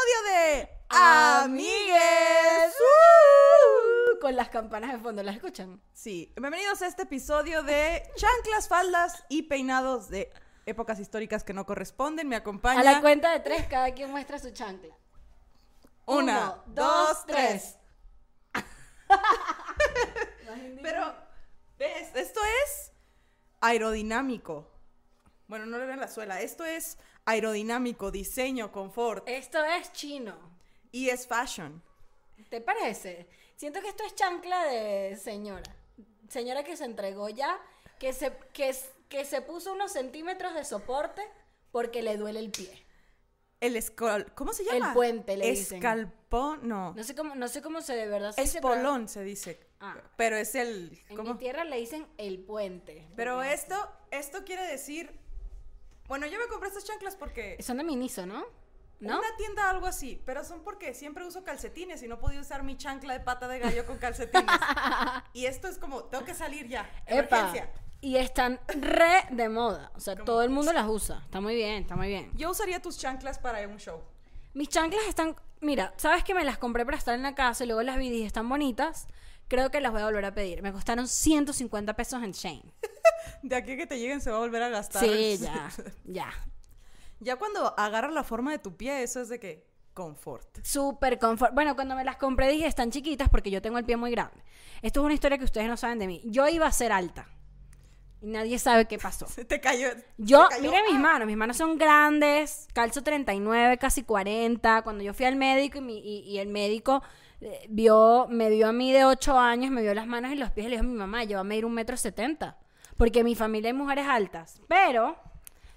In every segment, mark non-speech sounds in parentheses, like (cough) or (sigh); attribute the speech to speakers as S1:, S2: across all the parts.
S1: episodio de Amigues.
S2: Uh, con las campanas de fondo, ¿las escuchan?
S1: Sí, bienvenidos a este episodio de chanclas, faldas y peinados de épocas históricas que no corresponden. Me acompaña.
S2: A la cuenta de tres, cada quien muestra su chancla.
S1: Una,
S2: Uno,
S1: dos, tres. (laughs) Pero, ¿ves? Esto es aerodinámico. Bueno, no le vean la suela. Esto es aerodinámico, diseño, confort.
S2: Esto es chino.
S1: Y es fashion.
S2: ¿Te parece? Siento que esto es chancla de señora. Señora que se entregó ya, que se, que, que se puso unos centímetros de soporte porque le duele el pie.
S1: El escal... ¿Cómo se llama?
S2: El puente, le dicen.
S1: Escalpón, no.
S2: No sé cómo, no sé cómo se de verdad se dice, pero
S1: Espolón se dice.
S2: Ah.
S1: Pero es el...
S2: En mi tierra le dicen el puente.
S1: Pero esto, esto quiere decir... Bueno, yo me compré estas chanclas porque...
S2: Son de Miniso, ¿no? ¿No?
S1: Una tienda algo así, pero son porque siempre uso calcetines y no podía usar mi chancla de pata de gallo con calcetines. (laughs) y esto es como, tengo que salir ya.
S2: Epa.
S1: Emergencia.
S2: Y están re de moda. O sea, todo el mundo las usa. Está muy bien, está muy bien.
S1: Yo usaría tus chanclas para un show.
S2: Mis chanclas están. Mira, ¿sabes que me las compré para estar en la casa y luego las vi y están bonitas? Creo que las voy a volver a pedir. Me costaron 150 pesos en Shane.
S1: De aquí que te lleguen se va a volver a gastar.
S2: Sí, (laughs) ya, ya.
S1: ya cuando agarra la forma de tu pie, eso es de que confort.
S2: Súper confort. Bueno, cuando me las compré dije, están chiquitas porque yo tengo el pie muy grande. Esto es una historia que ustedes no saben de mí. Yo iba a ser alta. Y nadie sabe qué pasó. (laughs)
S1: Se te cayó.
S2: Yo,
S1: te cayó.
S2: mire mis
S1: ¡Ah!
S2: manos, mis manos son grandes, calzo 39, casi 40. Cuando yo fui al médico y, mi- y- y el médico eh, vio, me vio a mí de 8 años, me vio las manos y los pies y le dijo a mi mamá, yo voy a medir un metro setenta. Porque en mi familia hay mujeres altas. Pero,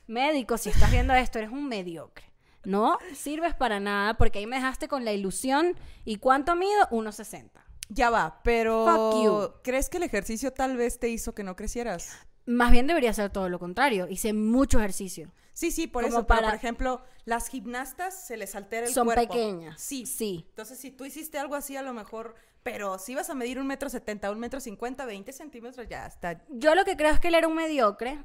S2: médico, si estás viendo esto, eres un mediocre. No sirves para nada porque ahí me dejaste con la ilusión. ¿Y cuánto mido? 1,60.
S1: Ya va, pero
S2: Fuck you.
S1: ¿crees que el ejercicio tal vez te hizo que no crecieras?
S2: Más bien debería ser todo lo contrario. Hice mucho ejercicio.
S1: Sí, sí, por
S2: Como
S1: eso. Pero,
S2: para-
S1: por ejemplo, las gimnastas se les altera el
S2: Son
S1: cuerpo.
S2: pequeñas.
S1: Sí.
S2: Sí.
S1: Entonces, si tú hiciste algo así, a lo mejor... Pero si vas a medir un metro setenta, un metro cincuenta, 20 centímetros, ya está.
S2: Yo lo que creo es que él era un mediocre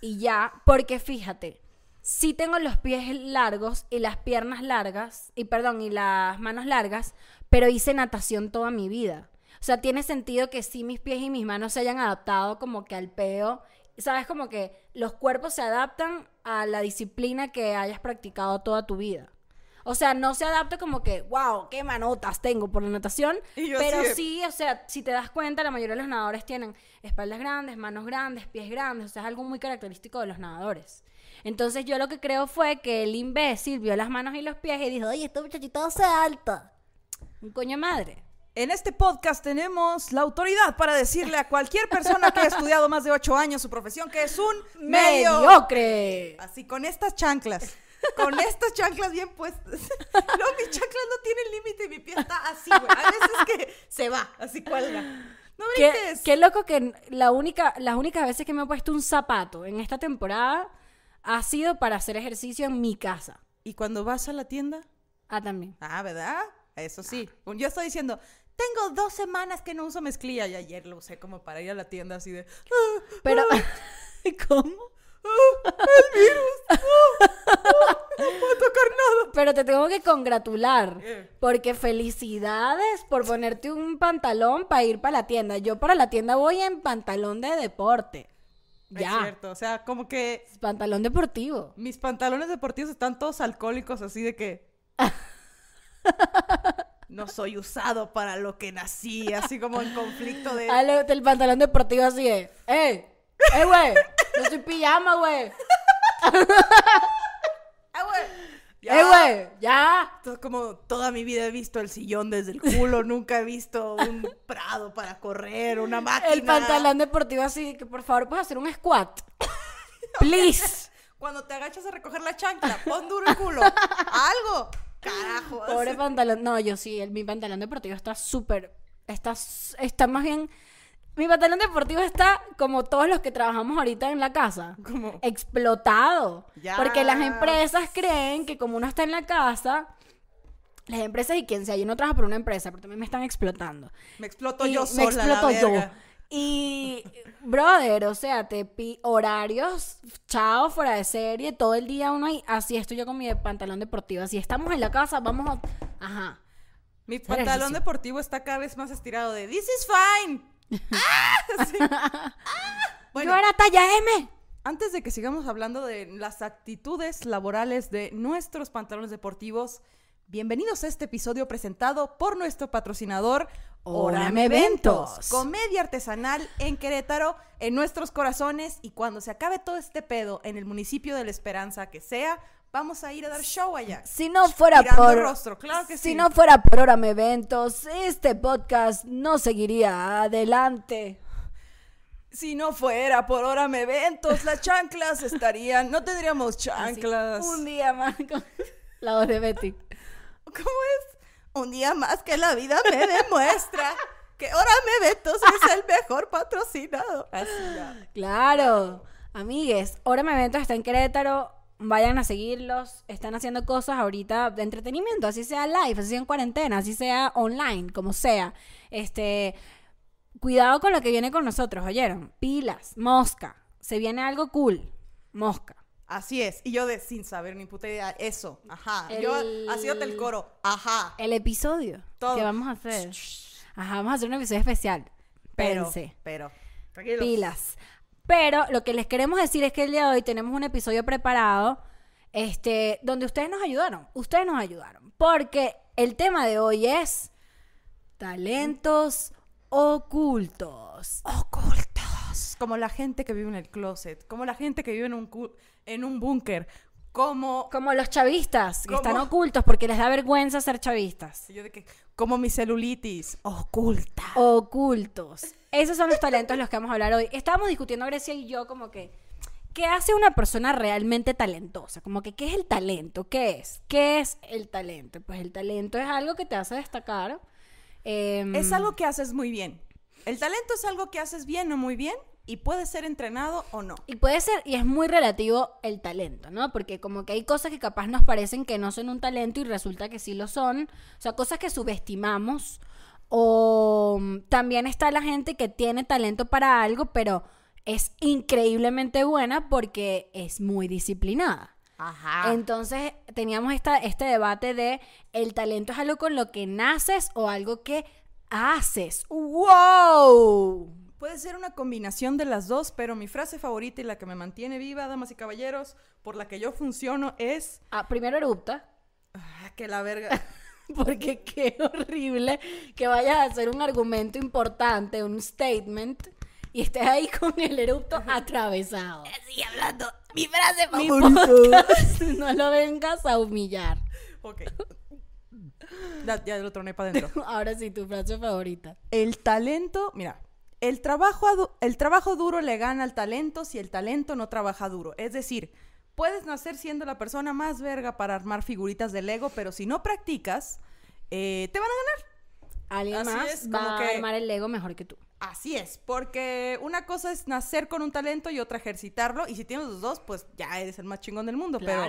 S2: y ya, porque fíjate, sí tengo los pies largos y las piernas largas, y perdón, y las manos largas, pero hice natación toda mi vida. O sea, tiene sentido que sí mis pies y mis manos se hayan adaptado como que al peo. Sabes, como que los cuerpos se adaptan a la disciplina que hayas practicado toda tu vida. O sea, no se adapta como que, wow, qué manotas tengo por la natación. Pero sí, o sea, si te das cuenta, la mayoría de los nadadores tienen espaldas grandes, manos grandes, pies grandes. O sea, es algo muy característico de los nadadores. Entonces, yo lo que creo fue que el imbécil vio las manos y los pies y dijo, oye, este muchachito hace alta. Un coño madre.
S1: En este podcast tenemos la autoridad para decirle a cualquier persona que ha estudiado más de ocho años su profesión que es un medio. (laughs)
S2: Mediocre.
S1: Así, con estas chanclas. Con estas chanclas bien puestas. (laughs) No, mis chanclas no tienen límite y mi pie está así, güey. A veces que se va, así cuelga. No
S2: Qué,
S1: brinques.
S2: qué loco que la única, las únicas veces que me he puesto un zapato en esta temporada ha sido para hacer ejercicio en mi casa.
S1: ¿Y cuando vas a la tienda?
S2: Ah, también.
S1: Ah, ¿verdad? Eso sí. Yo estoy diciendo, tengo dos semanas que no uso mezclilla y ayer lo usé como para ir a la tienda así de... "Ah,
S2: Pero, (laughs) (laughs) ¿cómo?
S1: No puedo tocar nada.
S2: Pero te tengo que congratular. Porque felicidades por ponerte un pantalón para ir para la tienda. Yo para la tienda voy en pantalón de deporte.
S1: Es
S2: Ya.
S1: cierto, o sea, como que
S2: Pantalón deportivo.
S1: mis pantalones deportivos están todos alcohólicos así de que... (laughs) No soy usado para lo que nací, así como en conflicto de...
S2: Ah, lo- El pantalón deportivo así es. ¡Eh! ¡Eh, güey! Yo soy pijama, güey. (laughs)
S1: ¡Ah, güey!
S2: ¡Eh, güey! ¡Ya!
S1: Entonces, como toda mi vida he visto el sillón desde el culo, (laughs) nunca he visto un prado para correr, una máquina.
S2: El pantalón deportivo así, que por favor puedes hacer un squat. Please.
S1: Cuando te agachas a recoger la chancla, pon duro el culo. Algo. Carajo.
S2: Pobre pantalón. No, yo sí, el- mi pantalón deportivo está súper. Está, está más bien. Mi pantalón deportivo está como todos los que trabajamos ahorita en la casa.
S1: Como-
S2: Explotado. Porque las empresas creen que como uno está en la casa, las empresas y quien sea, yo no trabajo por una empresa, pero también me están explotando.
S1: Me exploto
S2: Y
S1: yo
S2: me
S1: sola, la
S2: exploto yo. Y, brother, o sea, te pi horarios, chao, fuera de serie, todo el día uno ahí. Así estoy yo con mi pantalón deportivo. Así estamos en la casa, vamos a. Ajá.
S1: Mi pantalón
S2: ejercicio.
S1: deportivo está cada vez más estirado de This is fine. (laughs) ¡Ah! Sí. ¡Ah! Bueno,
S2: Yo era talla M.
S1: antes de que sigamos hablando de las actitudes laborales de nuestros pantalones deportivos, bienvenidos a este episodio presentado por nuestro patrocinador
S2: Órame Eventos.
S1: Comedia artesanal en Querétaro, en nuestros corazones y cuando se acabe todo este pedo en el municipio de La Esperanza que sea, vamos a ir a dar show allá.
S2: Si no fuera
S1: Tirando
S2: por.
S1: rostro, claro que
S2: si
S1: sí.
S2: no fuera por Órame Eventos, este podcast no seguiría adelante.
S1: Si no fuera por Órame Eventos, las chanclas estarían, no tendríamos chanclas.
S2: Un día más con la voz de Betty.
S1: ¿Cómo es? Un día más que la vida me demuestra que Órame Eventos es el mejor patrocinador. Así ya.
S2: Claro. Amigues, Órame Eventos está en Querétaro. Vayan a seguirlos. Están haciendo cosas ahorita de entretenimiento, así sea live, así sea en cuarentena, así sea online, como sea. Este, cuidado con lo que viene con nosotros, ¿oyeron? Pilas, mosca. Se viene algo cool. Mosca.
S1: Así es. Y yo de sin saber ni puta idea, eso. Ajá.
S2: El-
S1: Yo haciéndote el coro. Ajá.
S2: El episodio
S1: Todo.
S2: que vamos a hacer. Ajá, vamos a hacer un episodio especial.
S1: Pero,
S2: Pense.
S1: pero. Tranquilos.
S2: pilas. Pero lo que les queremos decir es que el día de hoy tenemos un episodio preparado este, donde ustedes nos ayudaron. Ustedes nos ayudaron. Porque el tema de hoy es talentos ocultos.
S1: Ocultos. Como la gente que vive en el closet. Como la gente que vive en un, en un búnker. Como.
S2: Como los chavistas, que están ocultos porque les da vergüenza ser chavistas.
S1: Yo de que, como mi celulitis. Oculta.
S2: Ocultos. Esos son los talentos de los que vamos a hablar hoy. Estábamos discutiendo Grecia y yo como que, ¿qué hace una persona realmente talentosa? Como que, ¿qué es el talento? ¿Qué es? ¿Qué es el talento? Pues el talento es algo que te hace destacar. em,
S1: Es algo que haces muy bien. El talento es algo que haces bien o muy bien y puede ser entrenado o no.
S2: Y puede ser, y es muy relativo el talento, ¿no? Porque como que hay cosas que capaz nos parecen que no son un talento y resulta que sí lo son. O sea, cosas que subestimamos. O mm, también está la gente que tiene talento para algo, pero es increíblemente buena porque es muy disciplinada.
S1: Ajá.
S2: Entonces teníamos esta, este debate de el talento es algo con lo que naces o algo que haces. ¡Wow!
S1: Puede ser una combinación de las dos, pero mi frase favorita y la que me mantiene viva, damas y caballeros, por la que yo funciono es
S2: Ah, primero erupta.
S1: ah, que la verga. (laughs)
S2: Porque qué horrible que vayas a hacer un argumento importante, un statement, y estés ahí con el erupto atravesado.
S1: Sigue hablando mi frase
S2: Mi podcast, (laughs) no lo vengas a humillar.
S1: ok. Ya, ya lo troné para adentro. (laughs)
S2: Ahora sí, tu frase favorita.
S1: El talento, mira, el trabajo, el trabajo duro le gana al talento si el talento no trabaja duro. Es decir, puedes nacer siendo la persona más verga para armar figuritas de Lego, pero si no practicas, eh, te van a ganar.
S2: Alguien
S1: Así
S2: más
S1: es,
S2: va
S1: como
S2: a
S1: que-
S2: armar el Lego mejor que tú.
S1: Así es, porque una cosa es nacer con un talento y otra ejercitarlo, y si tienes los dos, pues ya eres el más chingón del mundo, pero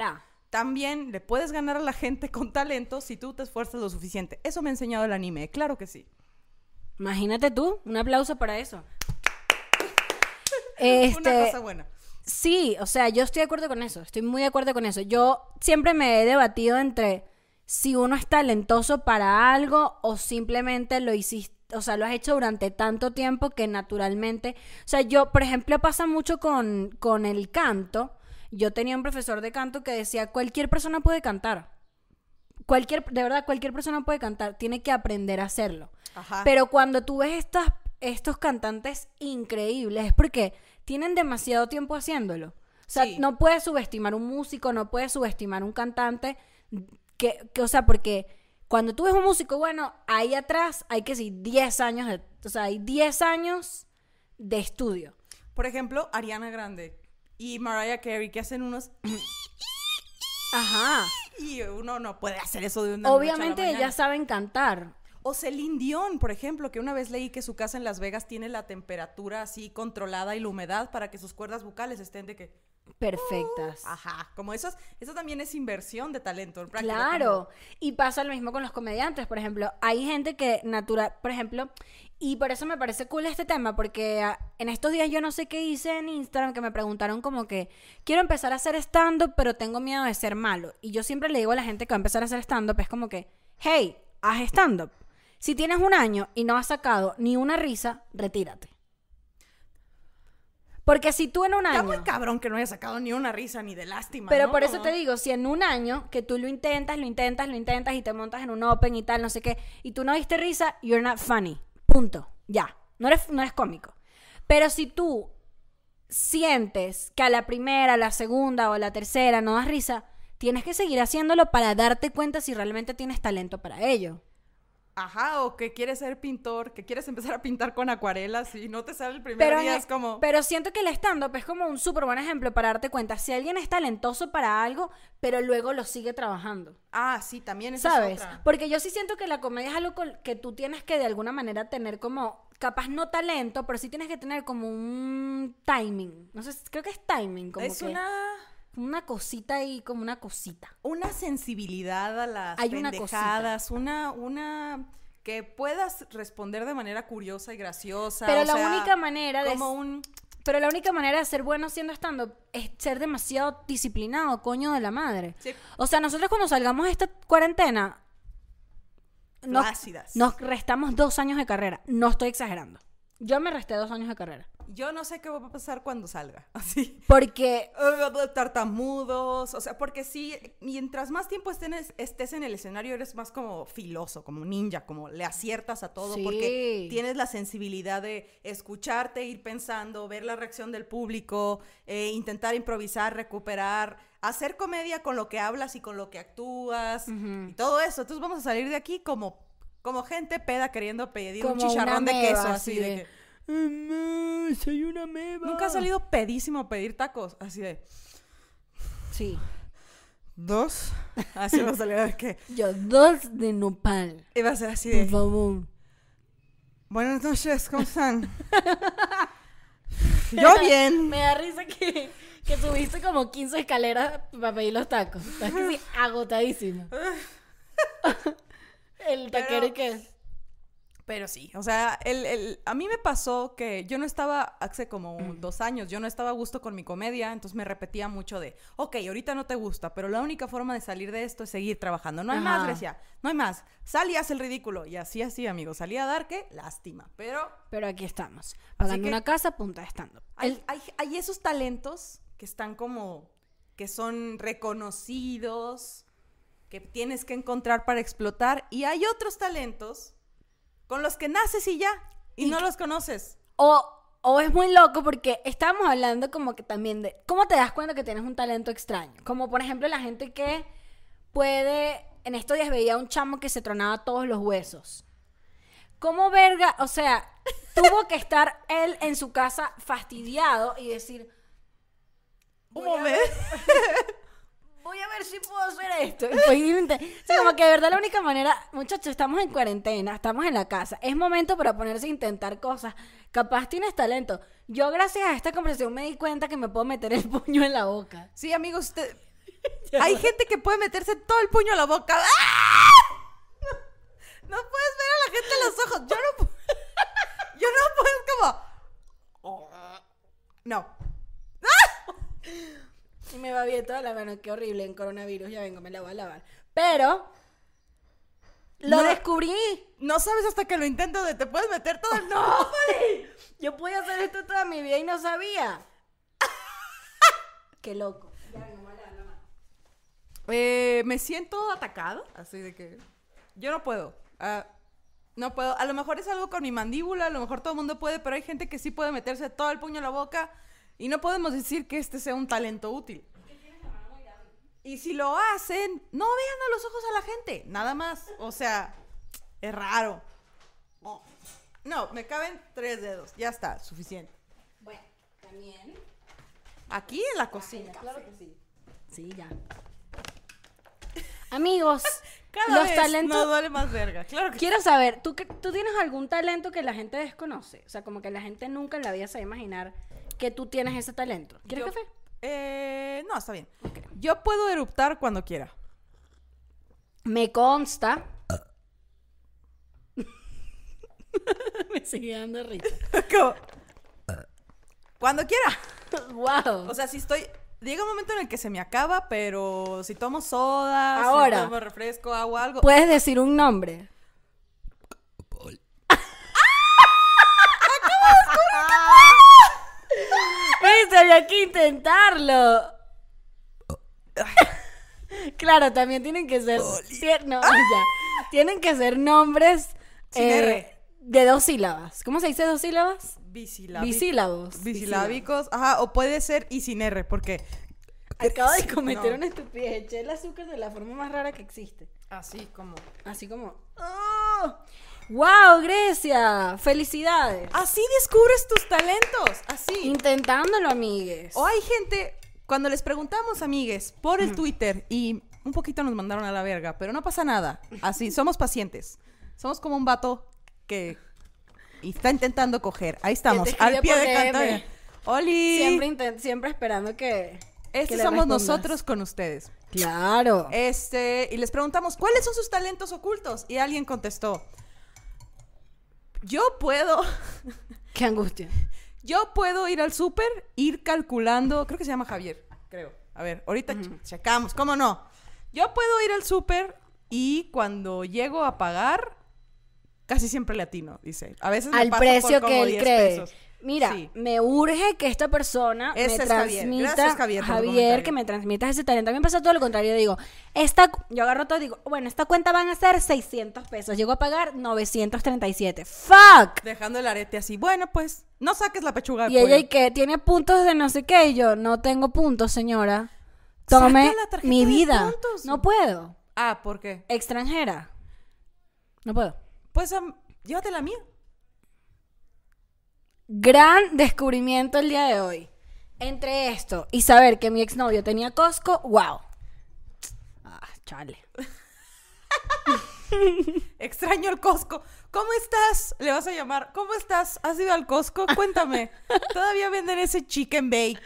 S1: también le puedes ganar a la gente con talento si tú te esfuerzas lo suficiente. Eso me ha enseñado el anime, claro que sí.
S2: Imagínate tú, un aplauso para eso. (laughs)
S1: Una
S2: Este,
S1: cosa buena.
S2: Sí, o sea, yo estoy de acuerdo con eso, estoy muy de acuerdo con eso. Yo siempre me he debatido entre si uno es talentoso para algo o simplemente lo hiciste, o sea, lo has hecho durante tanto tiempo que naturalmente, o sea, yo, por ejemplo, pasa mucho con, con el canto. Yo tenía un profesor de canto que decía, cualquier persona puede cantar. Cualquier, de verdad, cualquier persona puede cantar, tiene que aprender a hacerlo.
S1: Ajá.
S2: Pero cuando tú ves estas, estos cantantes increíbles es porque tienen demasiado tiempo haciéndolo. O sea,
S1: Sí.
S2: no puedes subestimar un músico, no puedes subestimar un cantante. Que, que, o sea, porque cuando tú ves un músico, bueno, ahí atrás hay que decir 10 años, de, o sea, hay 10 años de estudio.
S1: Por ejemplo, Ariana Grande y Mariah Carey, que hacen unos...
S2: Ajá.
S1: Y uno no puede hacer eso de una noche a la
S2: Obviamente ellas saben cantar.
S1: O Celine Dion, por ejemplo, que una vez leí que su casa en Las Vegas tiene la temperatura así controlada y la humedad para que sus cuerdas vocales estén de que...
S2: perfectas.
S1: Ajá, como eso, es- eso también es inversión de talento. práctica,
S2: Claro, y pasa lo mismo con los comediantes, por ejemplo, hay gente que natural, por ejemplo, y por eso me parece cool este tema, porque ah, en estos días yo no sé qué hice en Instagram, que me preguntaron como que quiero empezar a hacer stand-up, pero tengo miedo de ser malo. Y yo siempre le digo a la gente que va a empezar a hacer stand-up, es como que, hey, haz stand-up. Si tienes un año y no has sacado ni una risa, retírate. Porque si tú en un
S1: Está
S2: año...
S1: muy cabrón que no haya sacado ni una risa ni de lástima.
S2: Pero
S1: ¿no?
S2: por eso te digo, si en un año que tú lo intentas, lo intentas, lo intentas y te montas en un open y tal, no sé qué, y tú no diste risa, you're not funny. Punto. Ya. No eres, no eres cómico. Pero si tú sientes que a la primera, a la segunda o a la tercera no das risa, tienes que seguir haciéndolo para darte cuenta si realmente tienes talento para ello.
S1: Ajá, o que quieres ser pintor, que quieres (laughs) empezar a pintar con acuarelas y no te sale el primer
S2: Pero,
S1: día, es como...
S2: pero siento que el stand-up es como un súper buen ejemplo para darte cuenta si alguien es talentoso para algo, pero luego lo sigue trabajando.
S1: Ah, sí, también esa es
S2: ¿Sabes?
S1: otra.
S2: Porque yo sí siento que la comedia es algo que tú tienes que de alguna manera tener como, capaz no talento, pero sí tienes que tener como un timing. No sé, creo que es timing, como
S1: es
S2: que
S1: una,
S2: una cosita ahí, como una cosita.
S1: una sensibilidad a las
S2: Hay una
S1: pendejadas, una, una que puedas responder de manera curiosa y graciosa.
S2: Pero
S1: o
S2: la
S1: sea,
S2: única manera de...
S1: como un
S2: Pero la única manera de ser bueno siendo stand es ser demasiado disciplinado, coño de la madre.
S1: Sí.
S2: O sea, nosotros cuando salgamos de esta cuarentena, nos, nos restamos dos años de carrera. No estoy exagerando. Yo me resté dos años de carrera.
S1: yo no sé qué va a pasar cuando salga, (laughs) así.
S2: Porque
S1: tartamudos, o sea, porque sí, mientras más tiempo estés, estés en el escenario, eres más como filoso, como ninja, como le aciertas a todo,
S2: Sí.
S1: porque tienes la sensibilidad de escucharte, ir pensando, ver la reacción del público, eh, intentar improvisar, recuperar, hacer comedia con lo que hablas y con lo que actúas, y todo eso. Entonces vamos a salir de aquí como, como gente peda queriendo pedir un
S2: Como
S1: chicharrón de
S2: meba,
S1: queso,
S2: así
S1: de,
S2: de,
S1: que... "Mm, soy una meba. Nunca ha salido pedísimo a pedir tacos, así de...
S2: Sí.
S1: Dos. (laughs) Así va a salir de que.
S2: Yo, dos de nopal.
S1: Iba a ser así
S2: Por
S1: de.
S2: favor.
S1: Buenas noches, ¿cómo están? (laughs) Yo bien.
S2: Me da risa que, que subiste como 15 escaleras para pedir los tacos. Estás que sí, (laughs) agotadísimo. El taquero y que...
S1: Pero sí, o sea, el, el- a mí me pasó que yo no estaba, hace como dos años, yo no estaba a gusto con mi comedia, entonces me repetía mucho de, ok, ahorita no te gusta, pero la única forma de salir de esto es seguir trabajando. No hay más. Grecia, no hay más. Sal y haz el ridículo. Y así, así, amigos, salí a dar que lástima, pero
S2: Pero aquí estamos. Pagando
S1: que-
S2: una casa, punta de stand-up.
S1: Hay, hay- hay esos talentos que están como, que son reconocidos, que tienes que encontrar para explotar, y hay otros talentos con los que naces y ya, y,
S2: Y
S1: no los conoces.
S2: O, o es muy loco porque estábamos hablando como que también de cómo te das cuenta que tienes un talento extraño. Como por ejemplo la gente que puede, en estos días veía un chamo que se tronaba todos los huesos. ¿Cómo verga? O sea, (laughs) tuvo que estar él en su casa fastidiado y decir,
S1: Un momento. (laughs)
S2: voy a ver si puedo hacer esto. (laughs) Sea, como que de verdad la única manera, muchachos, estamos en cuarentena, estamos en la casa, es momento para ponerse a intentar cosas. Capaz tienes talento. Yo gracias a esta conversación me di cuenta que me puedo meter el (laughs) puño en la boca.
S1: Sí, amigos, usted... (laughs) hay gente que puede meterse todo el puño a la boca. ¡Ah! No, no puedes ver a la gente en los ojos. Yo no Yo no puedo, como... No.
S2: Y me va bien toda la mano, qué horrible en coronavirus, ya vengo, me la voy a lavar. Pero lo
S1: No.
S2: descubrí.
S1: No sabes hasta que lo intento de te puedes meter todo el... (laughs) ¡No!
S2: Yo podía hacer esto toda mi vida y no sabía. (laughs) qué loco. Ya vengo, me la mano.
S1: Eh, me siento atacado, así de que yo no puedo. Ah, no puedo. A lo mejor es algo con mi mandíbula, a lo mejor todo el mundo puede, pero hay gente que sí puede meterse todo el puño en la boca y no podemos decir que este sea un talento útil. Y si lo hacen, no vean a los ojos a la gente, nada más. O sea, es raro. No, me caben tres dedos, ya está, suficiente.
S2: Bueno, también.
S1: Aquí en la cocina.
S2: Claro que sí. Sí, ya. (laughs) Amigos, (laughs)
S1: Cada
S2: los
S1: vez
S2: talentos.
S1: no duele más verga, claro que
S2: Quiero saber, ¿tú, ¿tú tienes algún talento que la gente desconoce? O sea, como que la gente nunca en la vida se va a imaginar que tú tienes ese talento. ¿Quieres
S1: Yo-
S2: café?
S1: Eh, no, está bien. Yo puedo eruptar cuando quiera.
S2: Me consta. (laughs) me sigue dando risa. (laughs)
S1: ¿Cómo? Cuando quiera. (laughs)
S2: wow.
S1: O sea, si estoy. Llega un momento en el que se me acaba, pero si tomo soda,
S2: Ahora.
S1: si tomo refresco, agua, algo.
S2: Puedes decir un nombre. Viste, había que intentarlo. (laughs) claro, también tienen que ser. no, ya. Tienen que ser nombres
S1: Sin
S2: eh,
S1: R.
S2: de dos sílabas. ¿Cómo se dice dos sílabas?
S1: Bisilábicos.
S2: Bisílabos.
S1: Bisilábicos. Ajá, o puede ser y sin R, porque.
S2: Acabo de (laughs) cometer
S1: no.
S2: una estupidez. Eché el azúcar de la forma más rara que existe.
S1: Así como.
S2: Así como. ¡Oh! ¡Wow, Grecia! ¡Felicidades!
S1: Así descubres tus talentos. Así.
S2: Intentándolo, amigues.
S1: O hay gente, cuando les preguntamos, amigues, por el Twitter y un poquito nos mandaron a la verga, pero no pasa nada. Así, (laughs) somos pacientes. Somos como un vato que está intentando coger. Ahí estamos, al pie de canto. Oli.
S2: Siempre, esperando que. le
S1: somos
S2: respondas.
S1: nosotros con ustedes.
S2: Claro.
S1: Este, y les preguntamos, ¿cuáles son sus talentos ocultos? Y alguien contestó, yo puedo, (laughs)
S2: Qué angustia.
S1: yo puedo ir al súper, ir calculando, creo que se llama Javier, creo. A ver, ahorita ch- checamos, ¿cómo no? Yo puedo ir al súper y cuando llego a pagar, casi siempre le atino, dice. A veces me
S2: Al
S1: por
S2: precio
S1: como
S2: que él
S1: 10
S2: cree.
S1: pesos.
S2: Mira,
S1: Sí.
S2: me urge que esta persona
S1: Ese
S2: me
S1: Javier.
S2: transmita.
S1: Gracias, Javier,
S2: Javier, que me transmita ese talento. A mí me pasa todo lo contrario. Digo, esta, yo agarro todo y digo, bueno, esta cuenta van a ser 600 pesos. Llego a pagar 937. ¡Fuck!
S1: Dejando el arete así, bueno, pues, no saques la pechuga de
S2: Y ella. ¿y qué? ¿Tiene puntos de no sé qué? Y yo, no tengo puntos, señora. Tome mi vida. No puedo.
S1: Ah, ¿por qué?
S2: Extranjera. No puedo.
S1: Pues, am, llévate la mía.
S2: Gran descubrimiento el día de hoy. Entre esto y saber que mi exnovio tenía Costco, wow. Ah, chale. (laughs)
S1: Extraño el Costco. ¿Cómo estás? Le vas a llamar. ¿Cómo estás? ¿Has ido al Costco? Cuéntame. (laughs) Todavía venden ese chicken bake.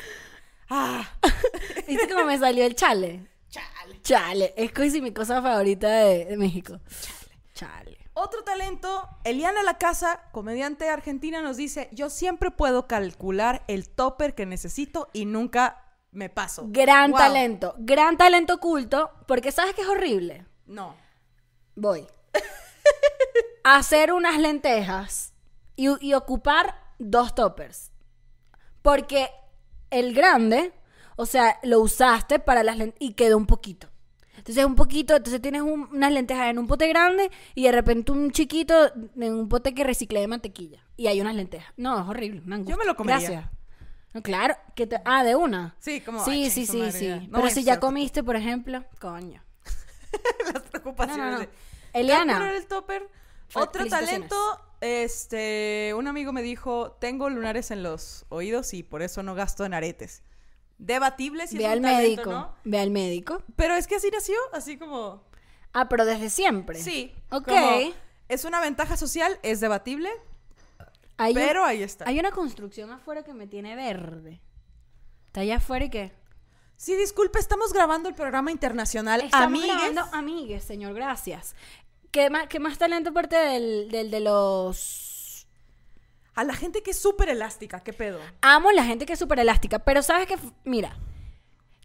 S1: Ah, (laughs)
S2: ¿Viste cómo me salió el chale?
S1: chale.
S2: Chale. Es casi mi cosa favorita de, de México. Chale. Chale.
S1: Otro talento, Eliana La Casa, comediante argentina, nos dice, yo siempre puedo calcular el topper que necesito y nunca me paso.
S2: Gran
S1: Wow.
S2: talento. Gran talento oculto. Porque ¿sabes qué es horrible?
S1: No.
S2: Voy. (laughs) Hacer unas lentejas y, y ocupar dos toppers. Porque el grande, o sea, lo usaste para las lentejas y quedó un poquito. Entonces un poquito, entonces tienes un- unas lentejas en un pote grande y de repente un chiquito en un pote que reciclé de mantequilla. Y hay unas lentejas. No, es horrible. una.
S1: Yo me lo comería.
S2: Gracias. No, claro. Que te- ah, de una.
S1: Sí, como...
S2: Sí, sí, sí, sí.
S1: No
S2: Pero si ya comiste, por ejemplo, coño. (laughs)
S1: las preocupaciones.
S2: no, no. Eliana.
S1: El topper. Otro talento, este, un amigo me dijo, tengo lunares en los oídos y por eso no gasto en aretes. Debatible si
S2: Ve
S1: es
S2: al
S1: un talento,
S2: médico.
S1: ¿no?
S2: Ve al médico.
S1: Pero es que así nació, así como...
S2: Ah, pero desde siempre.
S1: Sí.
S2: Ok.
S1: como es una ventaja social, es debatible,
S2: Hay, un-
S1: pero ahí está.
S2: hay una construcción afuera que me tiene verde. Está allá afuera y qué.
S1: Sí, disculpe, estamos grabando el programa internacional
S2: Estamos
S1: Amigues.
S2: grabando amigues, señor, gracias. ¿Qué más, qué más talento aparte del, del de los...
S1: A la gente que es súper elástica, ¿qué pedo?
S2: Amo la gente que es súper elástica, pero sabes que, mira,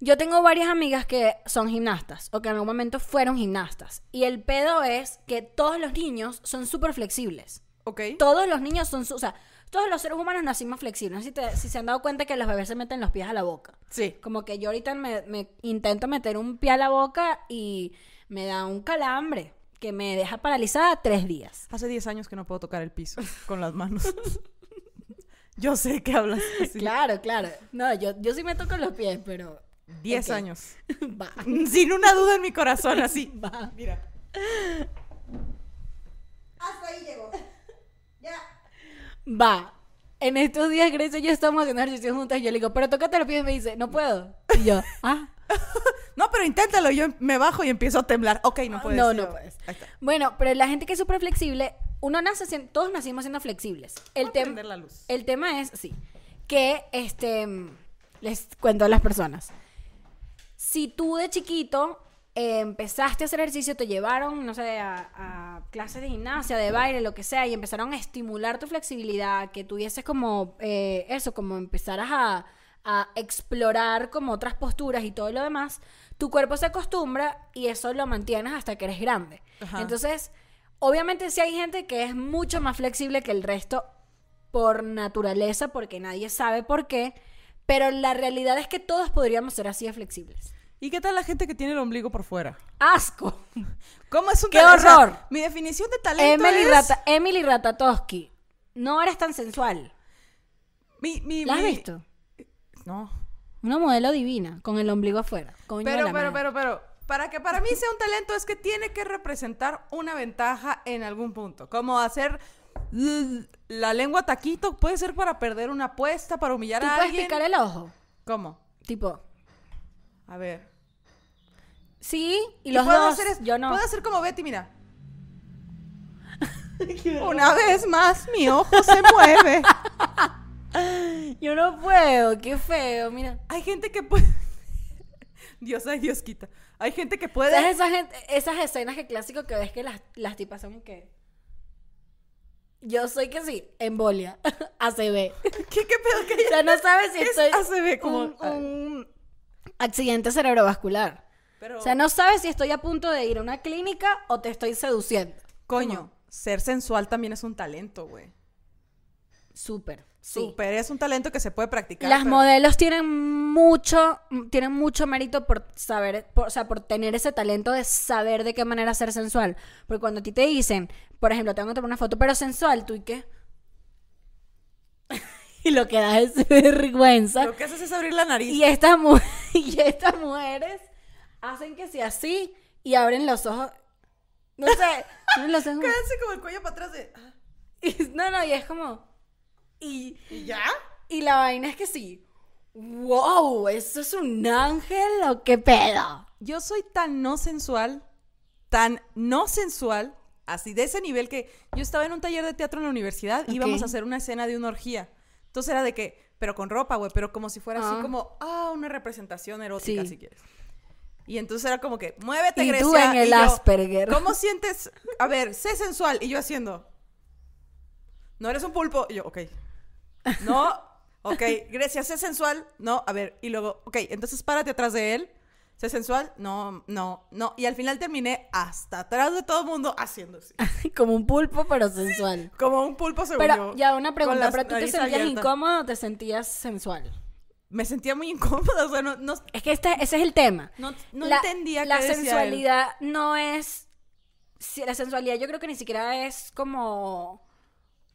S2: yo tengo varias amigas que son gimnastas o que en algún momento fueron gimnastas. Y el pedo es que todos los niños son súper flexibles.
S1: ¿Ok?
S2: Todos los niños son, su- o sea, todos los seres humanos nacimos flexibles. No sé Si, te- si se han dado cuenta que los bebés se meten los pies a la boca.
S1: Sí.
S2: Como que yo ahorita me, me intento meter un pie a la boca y me da un calambre que me deja paralizada tres días.
S1: Hace 10 años que no puedo tocar el piso (laughs) con las manos. (laughs) Yo sé que hablas así.
S2: Claro, claro. No, yo, yo sí me toco los pies, pero...
S1: 10
S2: Ok.
S1: años. (laughs)
S2: Va.
S1: Sin una duda en mi corazón, así.
S2: Va.
S1: Mira.
S3: Hasta ahí llegó. Ya.
S2: Va. En estos días Grecia y yo estamos haciendo ejercicio juntas y yo le digo, pero tócate los pies y me dice, no puedo. Y yo, ah. (laughs)
S1: No, pero inténtalo. Yo me bajo y empiezo a temblar. Ok, no puedes.
S2: No, no puedes.
S1: Ahí está.
S2: Bueno, pero la gente que es súper flexible, uno nace siendo, todos nacimos siendo flexibles. El
S1: prender la luz.
S2: el tema es, sí, que este les cuento a las personas. Si tú de chiquito eh, empezaste a hacer ejercicio, te llevaron, no sé, a, a clases de gimnasia, de baile, lo que sea, y empezaron a estimular tu flexibilidad, que tuvieses como eh, eso, como empezaras a, a explorar como otras posturas y todo lo demás, tu cuerpo se acostumbra y eso lo mantienes hasta que eres grande.
S1: Ajá.
S2: Entonces, obviamente sí hay gente que es mucho más flexible que el resto por naturaleza, porque nadie sabe por qué, pero la realidad es que todos podríamos ser así de flexibles.
S1: ¿Y qué tal la gente que tiene el ombligo por fuera?
S2: ¡Asco! (laughs)
S1: ¿Cómo es un
S2: ¡Qué
S1: talento? O sea,
S2: horror!
S1: mi definición de talento
S2: Emily,
S1: es...
S2: Rata, Emily Ratatowski, no eres tan sensual.
S1: Mi, mi,
S2: ¿La has
S1: mi-
S2: visto?
S1: No.
S2: Una modelo divina, con el ombligo afuera. coño
S1: Pero,
S2: la
S1: pero,
S2: madre.
S1: pero, pero, para que para mí sea un talento es que tiene que representar una ventaja en algún punto. Como hacer la lengua taquito puede ser para perder una apuesta, para humillar
S2: ¿Tú
S1: a
S2: puedes
S1: alguien.
S2: picar el ojo?
S1: ¿Cómo?
S2: Tipo,
S1: A ver.
S2: sí, y los
S1: puedo
S2: dos,
S1: hacer es-
S2: yo no.
S1: Puedo hacer como Betty, mira. (laughs) Una vez más mi ojo se mueve. (laughs) (gasps)
S2: Yo no puedo, qué feo, mira.
S1: Hay gente que puede. (laughs) Dios, ay, Dios quita. Hay gente que puede.
S2: ¿Sabes esa gente, esas escenas que clásico que ves que las, las tipas son que... Yo soy que sí, embolia, ACV. (laughs) (laughs)
S1: ¿Qué, qué pedo que
S2: O sea, no sabes si
S1: Es
S2: estoy...
S1: ACV, como-
S2: Un, un accidente cerebrovascular.
S1: Pero,
S2: O sea, no sabes si estoy a punto de ir a una clínica o te estoy seduciendo.
S1: coño, ser sensual también es un talento, güey.
S2: Súper, sí.
S1: Súper, es un talento que se puede practicar.
S2: Las
S1: pero-
S2: modelos tienen mucho, tienen mucho mérito por saber, por- o sea, por tener ese talento de saber de qué manera ser sensual. Porque cuando a ti te dicen, por ejemplo, tengo que tomar una foto, pero sensual, ¿tú y qué? (laughs) y lo que da es vergüenza.
S1: Lo que haces es abrir la nariz.
S2: Y estas, mu- (laughs) y estas mujeres hacen que sea así y abren los ojos. No sé, abren los (laughs) ojos.
S1: Quédense como el cuello para atrás de. ah,
S2: no, no, y es como. Y,
S1: ¿Y ya?
S2: y la vaina es que sí. ¡Wow! ¿Eso es un ángel o qué pedo?
S1: Yo soy tan no sensual, tan no sensual, así de ese nivel que yo estaba en un taller de teatro en la universidad y íbamos a hacer una escena de una orgía. Entonces era de que, pero con ropa, güey, pero como si fuera
S2: Ah.
S1: así como, ah, una representación erótica,
S2: Sí.
S1: si quieres. Y entonces era como que, muévete,
S2: Y
S1: Grecia.
S2: tú en el
S1: y yo,
S2: Asperger.
S1: ¿Cómo sientes? A ver, sé sensual. Y yo haciendo, no eres un pulpo. Y yo, ok. No, ok. Grecia, sé sensual. No, a ver. Y luego, ok, entonces párate atrás de él. Sé sensual. No, no, no. Y al final terminé hasta atrás de todo el mundo haciendo así. (laughs)
S2: Como un pulpo, pero sensual.
S1: Como un pulpo según
S2: Pero ya una pregunta, ¿pero tú te sentías
S1: abierta.
S2: incómodo o te sentías sensual?
S1: Me sentía muy incómoda. O sea, no, no,
S2: Es que este, ese es el tema.
S1: no, no
S2: la,
S1: entendía
S2: La
S1: qué decía él.
S2: sensualidad no es. si- La sensualidad yo creo que ni siquiera es como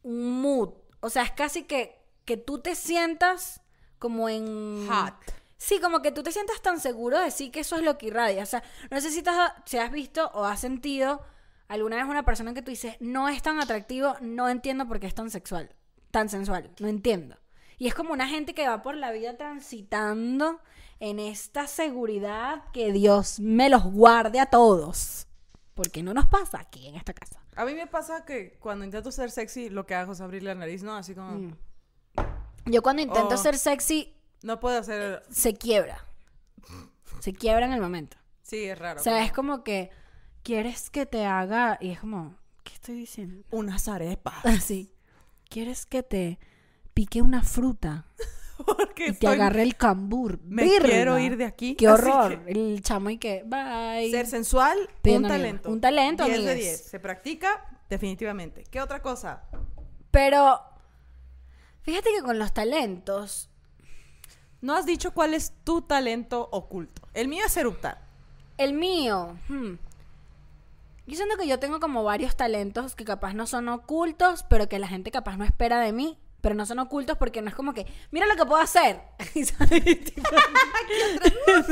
S2: un mood. O sea, es casi que, que tú te sientas como en.
S1: Hot.
S2: Sí, como que tú te sientas tan seguro de sí que eso es lo que irradia. O sea, no sé si, te has, si has visto o has sentido alguna vez una persona que tú dices, no es tan atractivo, no entiendo por qué es tan sexual, tan sensual, no entiendo. Y es como una gente que va por la vida transitando en esta seguridad que Dios me los guarde a todos. Porque no nos pasa aquí en esta casa.
S1: A mí me pasa que cuando intento ser sexy, lo que hago es abrir la nariz, ¿no? Así como,
S2: Mm. Yo cuando intento
S1: Oh.
S2: ser sexy,
S1: no puedo hacer...
S2: se quiebra. Se quiebra en el momento.
S1: Sí, es raro.
S2: O sea, es como que quieres que te haga y es como, ¿qué estoy diciendo?
S1: unas arepas. (laughs)
S2: Así. ¿Quieres que te pique una fruta (laughs) (laughs)
S1: Porque
S2: y te el cambur?
S1: Me quiero ir de aquí.
S2: Qué horror. El chamo y que, bye.
S1: Ser sensual, un talento.
S2: Un talento,
S1: 10 de
S2: amigues.
S1: 10. Se practica definitivamente. ¿Qué otra cosa?
S2: Pero fíjate que con los talentos,
S1: No has dicho cuál es tu talento oculto. El mío es eruptar.
S2: el mío, hmm, yo siento que yo tengo como varios talentos que capaz no son ocultos, pero que la gente capaz no espera de mí. Pero no son ocultos porque no es como que, mira lo que puedo hacer. (laughs) ¿Sabes? (laughs) Tipo,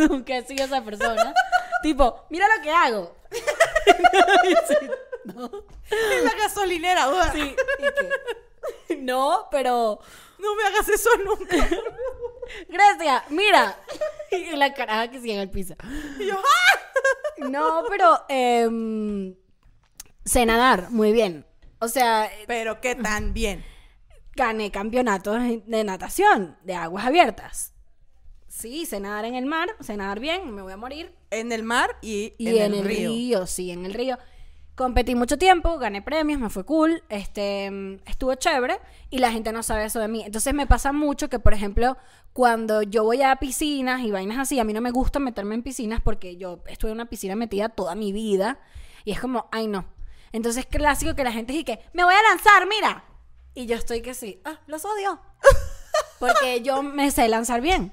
S2: Nunca he sido esa persona. tipo, mira lo que hago. (laughs) No,
S1: En la gasolinera. ua.
S2: sí, y no, pero
S1: No me hagas eso nunca.
S2: Grecia, mira. Y la caraja que sigue en el piso.
S1: Y yo, ¡ah!
S2: No, pero em, sé nadar muy bien. O sea,
S1: Pero qué tan bien.
S2: Gané campeonatos de natación de aguas abiertas. Sí, sé nadar en el mar, sé nadar bien, me voy a morir.
S1: En el mar y,
S2: Y
S1: en, el, río.
S2: sí, en el río. Competí mucho tiempo, gané premios, me fue cool, este, estuvo chévere y la gente no sabe eso de mí. Entonces me pasa mucho que, por ejemplo, cuando yo voy a piscinas y vainas así, a mí no me gusta meterme en piscinas porque yo estuve en una piscina metida toda mi vida y es como, ay no. Entonces clásico que la gente dice que me voy a lanzar, mira. Y yo estoy que sí, ah, los odio. (laughs) Porque yo me sé lanzar bien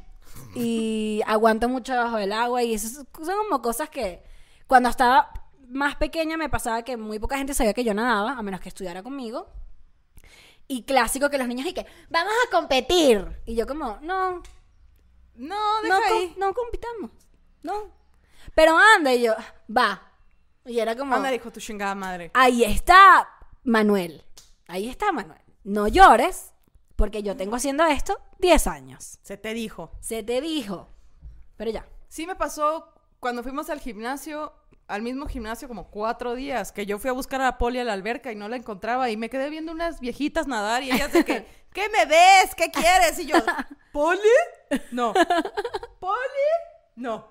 S2: y aguanto mucho debajo del agua y eso son como cosas que cuando estaba más pequeña me pasaba que muy poca gente sabía que yo nadaba, a menos que estudiara conmigo. Y clásico que los niños y que vamos a competir. Y yo como, no,
S1: No, deja
S2: no,
S1: ahí.
S2: no compitamos. No. Pero anda y yo, va. Y era como,
S1: Anda, dijo tu chingada madre.
S2: ahí está Manuel. Ahí está Manuel. No llores, porque yo tengo haciendo esto 10 años.
S1: Se te dijo.
S2: Se te dijo. Pero ya.
S1: Sí me pasó cuando fuimos al gimnasio, al mismo gimnasio como cuatro días, que yo fui a buscar a la Poli a la alberca y no la encontraba y me quedé viendo unas viejitas nadar y ellas de que, (laughs) ¿qué me ves? ¿Qué quieres? Y yo, (laughs) ¿Poli? No. (laughs) ¿Poli? No.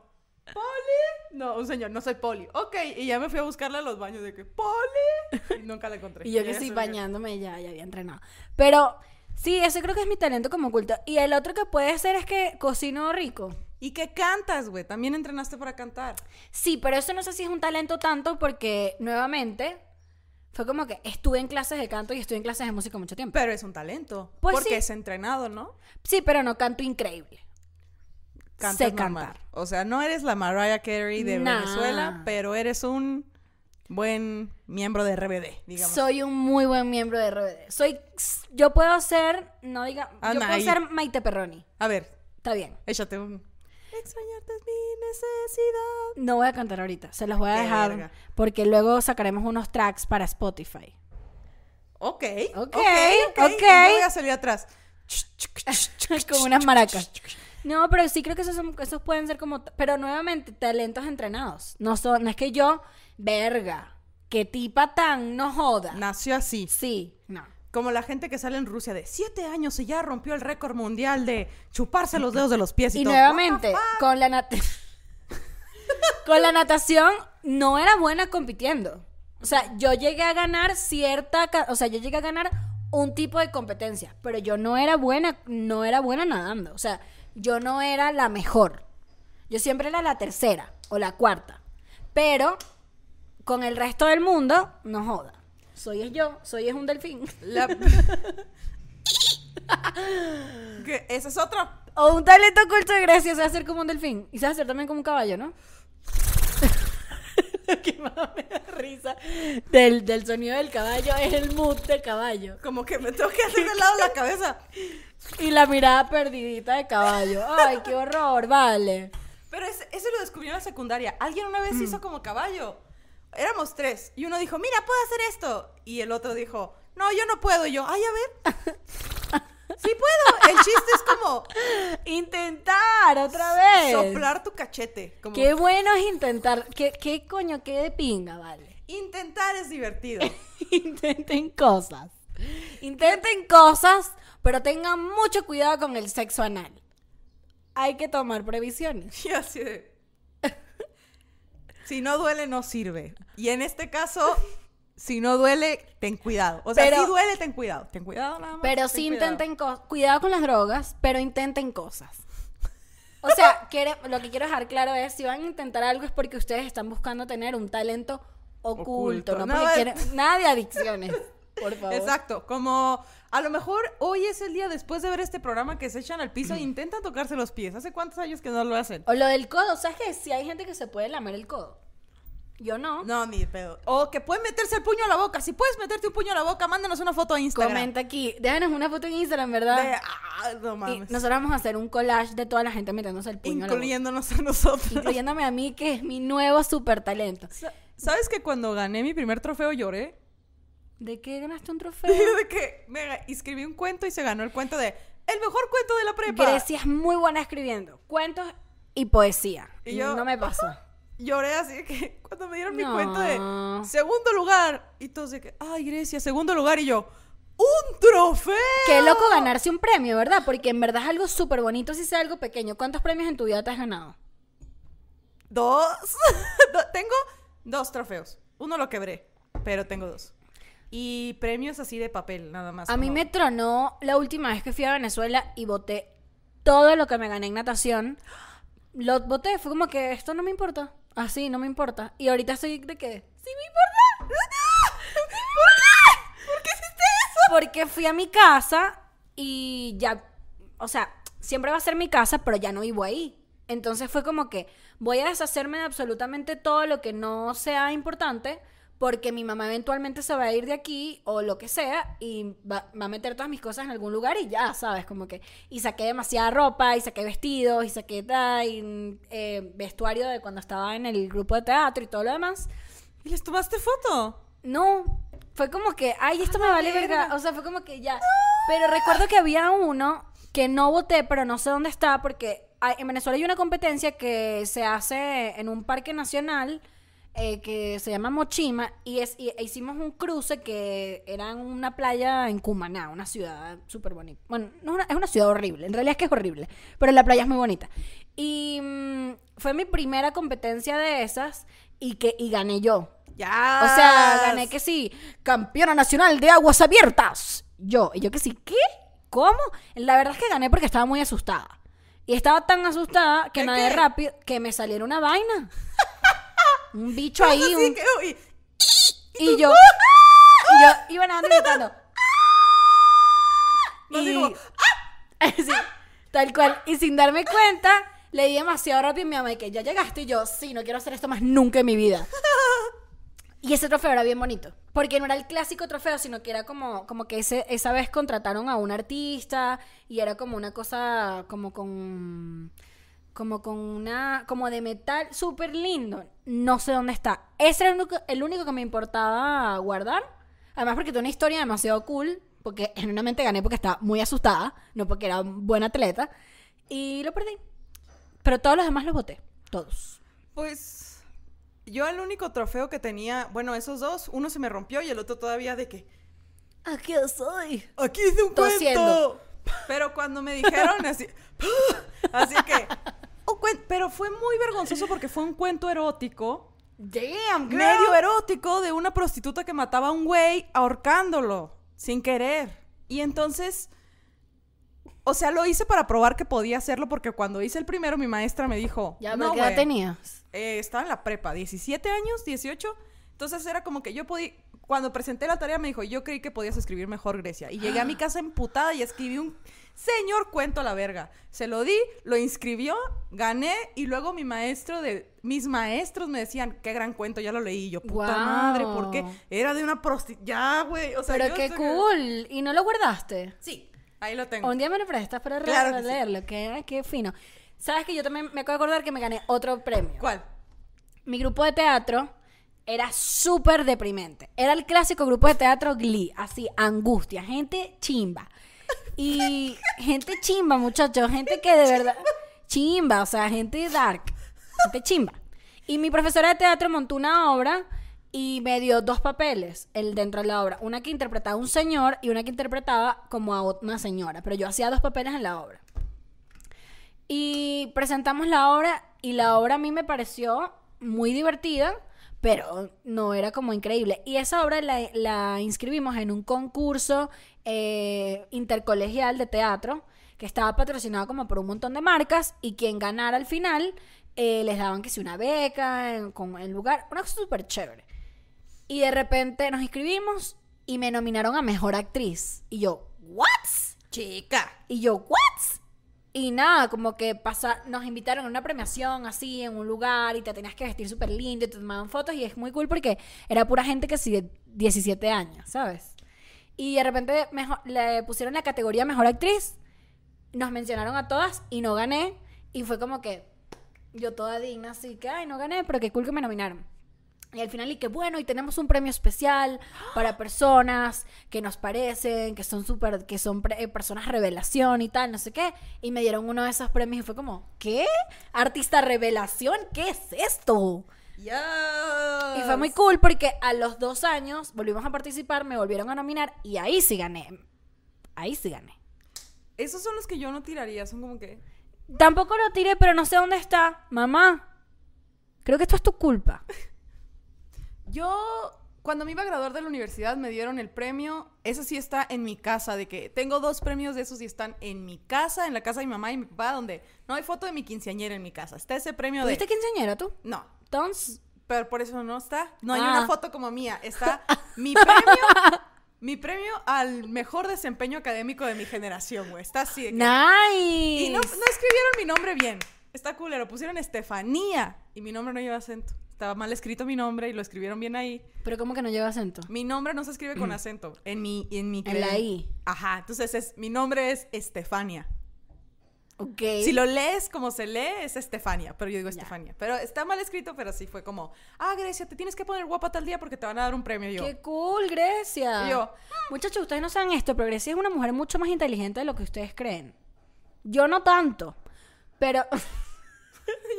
S1: ¿Poli? No, un señor, no soy Poli. Ok, y ya me fui a buscarla a los baños de que, ¿Poli? Y nunca la encontré. (laughs)
S2: Y yo que
S1: eso
S2: sí,
S1: es-
S2: bañándome ya, ya había entrenado. Pero sí, ese creo que es mi talento como oculto. Y el otro que puede ser es que cocino rico.
S1: ¿Y qué cantas, güey? También entrenaste para cantar.
S2: Sí, pero eso no sé si es un talento tanto porque nuevamente fue como que estuve en clases de canto y estuve en clases de música mucho tiempo.
S1: Pero es un talento.
S2: Pues
S1: porque
S2: sí.
S1: es entrenado, ¿no?
S2: Sí, pero no canto increíble.
S1: Cantas
S2: sé
S1: normal.
S2: cantar.
S1: O sea, no eres la Mariah Carey de
S2: Nah.
S1: Venezuela, pero eres un buen miembro de RBD, digamos.
S2: Soy un muy buen miembro de RBD. Soy, yo puedo ser, no diga, yo
S1: Anda,
S2: puedo
S1: ahí.
S2: ser Maite Perroni.
S1: A ver,
S2: Está bien.
S1: échate un... Extrañarte es mi necesidad.
S2: No voy a cantar ahorita, se los voy a
S1: Qué
S2: dejar
S1: verga.
S2: porque luego sacaremos unos tracks para Spotify.
S1: Ok.
S2: Ok,
S1: ok.
S2: ok.
S1: Y yo voy a salir atrás. (laughs)
S2: como unas maracas. (laughs) No, pero sí creo que esos, son, esos pueden ser como... Pero nuevamente, talentos entrenados. No, son, no es que yo, verga, qué tipa tan, no joda.
S1: Nació así.
S2: Sí, no.
S1: Como la gente que sale en Rusia de siete años y ya rompió el récord mundial de chuparse los dedos de los pies y,
S2: Y
S1: todo.
S2: nuevamente, con la, nat- (laughs) con la natación no era buena compitiendo. O sea, yo llegué a ganar cierta, o sea, yo llegué a ganar un tipo de competencia, pero yo no era buena, no era buena nadando. O sea, yo no era la mejor. Yo siempre era la tercera o la cuarta. Pero con el resto del mundo, no joda. Soy es yo, soy es un delfín.
S1: La- (laughs) que ese es otro.
S2: O un talento oculto de Grecia, se hacer como un delfín. Y se hacer también como un caballo, ¿no? Lo (laughs) que más me da risa del, del sonido del caballo es el mood del caballo.
S1: Como que me tengo que hacer de lado la (laughs) cabeza.
S2: Y la mirada perdidita de caballo. Ay, qué horror, vale.
S1: Pero ese, ese lo descubrí en la secundaria. Alguien una vez hizo como caballo. Éramos tres. Y uno dijo, mira, puedo hacer esto. Y el otro dijo, no, yo no puedo. Y yo, ay, a ver. (laughs) sí puedo. El chiste es como
S2: Intentar otra vez.
S1: soplar tu cachete. Como
S2: Qué bueno es intentar. ¿Qué, qué coño, qué de pinga, vale?
S1: intentar es divertido. (laughs)
S2: Intenten cosas. Intenten cosas, pero tengan mucho cuidado con el sexo anal. Hay que tomar previsiones.
S1: Y así de... Si no duele, no sirve. Y en este caso, si no duele, ten cuidado. O sea,
S2: Pero-
S1: si duele, ten cuidado. Ten cuidado nada más.
S2: Pero sí
S1: cuidado.
S2: intenten cosas. Cuidado con las drogas, pero intenten cosas. O sea, (laughs) quiere- lo que quiero dejar claro es, si van a intentar algo es porque ustedes están buscando tener un talento oculto,
S1: Oculto.
S2: no
S1: Nada
S2: quieren... (laughs) Nada de adicciones, por favor.
S1: Exacto, como a lo mejor hoy es el día después de ver este programa que se echan al piso e intentan tocarse los pies. ¿Hace cuántos años que no lo hacen?
S2: O lo del codo, ¿sabes qué? Si hay gente que se puede lamer el codo. Yo no.
S1: No, ni de pedo. O que pueden meterse el puño a la boca. Si puedes meterte un puño a la boca, mándanos una foto a Instagram.
S2: Comenta aquí. Déjanos una foto en Instagram, ¿verdad?
S1: De- ah, no
S2: Y
S1: mames.
S2: nosotros vamos a hacer un collage de toda la gente metiéndose el puño a la boca.
S1: Incluyéndonos a nosotros.
S2: Incluyéndome a mí, que es mi nuevo super talento.
S1: Sa- ¿Sabes que cuando gané mi primer trofeo lloré?
S2: ¿De qué ganaste un trofeo? (laughs)
S1: de que me escribí un cuento y se ganó el cuento de el mejor cuento de la prepa.
S2: Grecia es muy buena escribiendo cuentos y poesía.
S1: Y yo-
S2: No me pasó. (laughs)
S1: Lloré así que (laughs) cuando me dieron mi
S2: No.
S1: cuento de segundo lugar y todos de que, ay Grecia, segundo lugar y yo, ¡Un trofeo!
S2: Qué loco ganarse un premio, ¿verdad? Porque en verdad es algo súper bonito si sea algo pequeño. ¿Cuántos premios en tu vida te has ganado?
S1: Dos. (laughs) Do- tengo dos trofeos. Uno lo quebré, pero tengo dos. Y premios así de papel, nada más.
S2: A mí me tronó la última vez que fui a Venezuela y voté todo lo que me gané en natación. Lo voté, fue como que esto no me importa. Así, no me importa. Y ahorita estoy de que, sí me importa. (laughs)
S1: ¿Por qué hiciste eso?
S2: Porque fui a mi casa y ya, o sea, siempre va a ser mi casa, pero ya no vivo ahí. Entonces fue como que voy a deshacerme de absolutamente todo lo que no sea importante porque mi mamá eventualmente se va a ir de aquí o lo que sea y va, va a meter todas mis cosas en algún lugar y ya, ¿sabes? Como que... Y saqué demasiada ropa y saqué vestidos y saqué tal, y, eh, vestuario de cuando estaba en el grupo de teatro y todo lo demás.
S1: ¿Y les tomaste foto?
S2: No, fue como que, ay, esto me vale verga. O sea, fue como que ya. Pero recuerdo que había uno que no voté, pero no sé dónde está, porque hay- en Venezuela hay una competencia que se hace en un parque nacional eh, que se llama Mochima y, es, y- e hicimos un cruce que era en una playa en Cumaná, una ciudad súper bonita. Bueno, no es, una, es una ciudad horrible, en realidad es que es horrible, pero la playa es muy bonita. Y mm, fue mi primera competencia de esas y, que, y gané yo.
S1: Ya.
S2: O sea, gané que sí, campeona nacional de aguas abiertas. Yo, y yo que sí, ¿qué? ¿Cómo? La verdad es que gané porque estaba muy asustada. Y estaba tan asustada que
S1: ¿De
S2: nadé
S1: qué?
S2: rápido que me saliera una vaina. (laughs) Un bicho ahí,
S1: Así
S2: un-
S1: que, uy,
S2: y yo, y yo iba nadando y gritando. Y-
S1: como, (laughs)
S2: Sí, tal cual. Y sin darme cuenta, le di demasiado rápido a mi mamá que ya llegaste y yo, sí, no quiero hacer esto más nunca en mi vida. (laughs) Y ese trofeo era bien bonito. Porque no era el clásico trofeo, sino que era como, como que ese, esa vez contrataron a un artista y era como una cosa, como con. Como con una. Como de metal súper lindo. No sé dónde está. Ese era el único, el único que me importaba guardar. Además, porque tiene una historia demasiado cool. Porque genuinamente gané porque estaba muy asustada. No porque era un buen atleta. Y lo perdí. Pero todos los demás los voté. Todos.
S1: Pues yo el único trofeo que tenía, bueno, esos dos, uno se me rompió y el otro todavía de que
S2: Aquí soy.
S1: aquí hice un
S2: Tosiendo.
S1: cuento. Pero cuando me dijeron así, (laughs) así que un pero fue muy vergonzoso porque fue un cuento erótico,
S2: Damn, girl.
S1: medio erótico de una prostituta que mataba a un güey ahorcándolo sin querer. Y entonces o sea, lo hice para probar que podía hacerlo porque cuando hice el primero mi maestra me dijo,
S2: Ya,
S1: no,
S2: ¿qué edad
S1: güey".
S2: tenías?
S1: Eh, estaba en la prepa, 17 años, 18. Entonces era como que yo podía, cuando presenté la tarea me dijo, yo creí que podías escribir mejor Grecia. Y llegué a mi (gasps) casa emputada y escribí un señor cuento a la verga. Se lo di, lo inscribió, gané y luego mi maestro de, mis maestros me decían, qué gran cuento, ya lo leí. Y yo, puta
S2: Guau.
S1: madre, ¿por qué? Era de una prosti... Ya, güey. O sea,
S2: Pero
S1: yo
S2: qué
S1: que-
S2: cool. ¿Y no lo guardaste?
S1: Sí, ahí lo tengo.
S2: Un día me lo prestas para
S1: Claro que sí.
S2: leerlo. Qué, qué fino. ¿Sabes que yo también me acabo de acordar que me gané otro premio?
S1: ¿Cuál?
S2: Mi grupo de teatro era súper deprimente. Era el clásico grupo de teatro Glee. Así, angustia. Gente chimba. Y gente chimba, muchachos. Gente que de verdad... Chimba, o sea, gente dark. Gente chimba. Y mi profesora de teatro montó una obra y me dio dos papeles el, dentro de la obra. Una que interpretaba a un señor y una que interpretaba como a una señora. Pero yo hacía dos papeles en la obra. Y presentamos la obra y la obra a mí me pareció muy divertida, pero no era como increíble. Y esa obra la, la inscribimos en un concurso eh, intercolegial de teatro que estaba patrocinado como por un montón de marcas y quien ganara al final eh, les daban que si una beca en, con el lugar, una cosa súper chévere. Y de repente nos inscribimos y me nominaron a Mejor Actriz. Y yo, ¿what?
S1: Chica.
S2: Y yo, ¿what? Y nada, como que pasa, nos invitaron a una premiación así en un lugar y te tenías que vestir súper lindo y te tomaban fotos y es muy cool porque era pura gente que sí de 17 años, ¿sabes? Y de repente mejor- le pusieron la categoría Mejor Actriz, nos mencionaron a todas y no gané y fue como que yo toda digna así que, ay, no gané, pero qué cool que me nominaron. Y al final, y que bueno, y tenemos un premio especial para personas que nos parecen, que son súper, que son pre- eh, personas revelación y tal, no sé qué. Y me dieron uno de esos premios y fue como, ¿qué? ¿Artista revelación? ¿Qué es esto? Y fue muy cool porque a los dos años volvimos a participar, me volvieron a nominar y ahí sí gané. Ahí sí gané.
S1: Esos son los que yo no tiraría, son como que...
S2: Tampoco lo tiré, pero no sé dónde está. Mamá, creo que esto es tu culpa. (laughs)
S1: Yo, cuando me iba a graduar de la universidad, me dieron el premio. Eso sí está en mi casa, de que tengo dos premios de esos y están en mi casa, en la casa de mi mamá y mi papá, donde no hay foto de mi quinceañera en mi casa. Está ese premio de...
S2: ¿Tuviste quinceañera tú?
S1: No,
S2: Entonces,
S1: pero por eso no está. No hay
S2: Ah.
S1: una foto como mía. Está (laughs) mi premio, mi premio al mejor desempeño académico de mi generación, güey. Está así. de que-
S2: nice.
S1: Y no, no escribieron mi nombre bien. Está culero. Pusieron Estefanía y mi nombre no lleva acento. Estaba mal escrito mi nombre y lo escribieron bien ahí.
S2: Pero ¿cómo que no lleva acento?
S1: Mi nombre no se escribe con acento. En mi, en mi
S2: En la I.
S1: Ajá. Entonces es, mi nombre es Estefania.
S2: Ok.
S1: Si lo lees como se lee, es Estefania, pero yo digo Estefania. Pero está mal escrito, pero sí fue como, ah, Grecia, te tienes que poner guapa tal día porque te van a dar un premio. Y yo,
S2: Qué cool, Grecia.
S1: Y yo,
S2: Muchachos, ustedes no saben esto, pero Grecia es una mujer mucho más inteligente de lo que ustedes creen. Yo no tanto, pero... (laughs)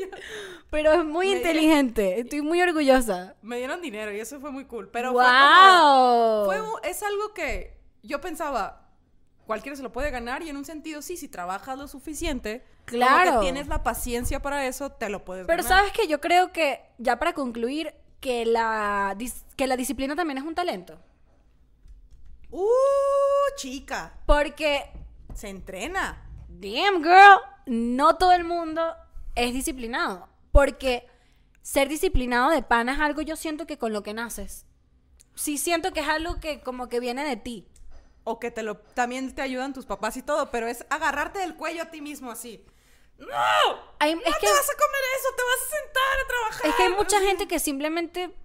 S2: (laughs) pero es muy
S1: Me-
S2: inteligente. Estoy muy orgullosa.
S1: me dieron dinero y eso fue muy cool. Pero
S2: ¡Wow!
S1: fue como, fue un- es algo que yo pensaba, cualquiera se lo puede ganar y en un sentido sí, si trabajas lo suficiente,
S2: Claro.
S1: que tienes la paciencia para eso, te lo puedes
S2: Pero
S1: ganar.
S2: sabes que yo creo que, ya para concluir, que la, que la disciplina también es un talento.
S1: ¡Uh, chica!
S2: Porque,
S1: Se entrena.
S2: damn girl, no todo el mundo es disciplinado. Porque ser disciplinado de pana es algo yo siento que con lo que naces. Sí siento que es algo que como que viene de ti.
S1: O que te lo, también te ayudan tus papás y todo, pero es agarrarte del cuello a ti mismo así. ¡No!
S2: Hay-
S1: No
S2: es, que,
S1: te vas a comer eso, te vas a sentar a trabajar.
S2: es que hay mucha gente que simplemente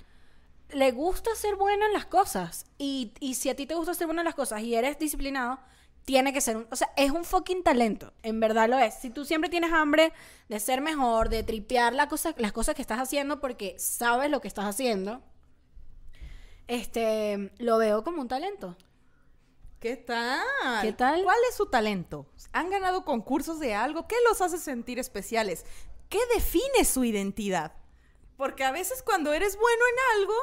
S2: le gusta ser bueno en las cosas. Y, y si a ti te gusta ser bueno en las cosas y eres disciplinado, tiene que ser un... O sea, es un fucking talento. En verdad lo es. Si tú siempre tienes hambre de ser mejor, de tripear la cosa, las cosas que estás haciendo porque sabes lo que estás haciendo, este, lo veo como un talento.
S1: ¿Qué tal?
S2: ¿Qué tal?
S1: ¿Cuál es su talento? ¿Han ganado concursos de algo? ¿Qué los hace sentir especiales? ¿Qué define su identidad? Porque a veces cuando eres bueno en algo,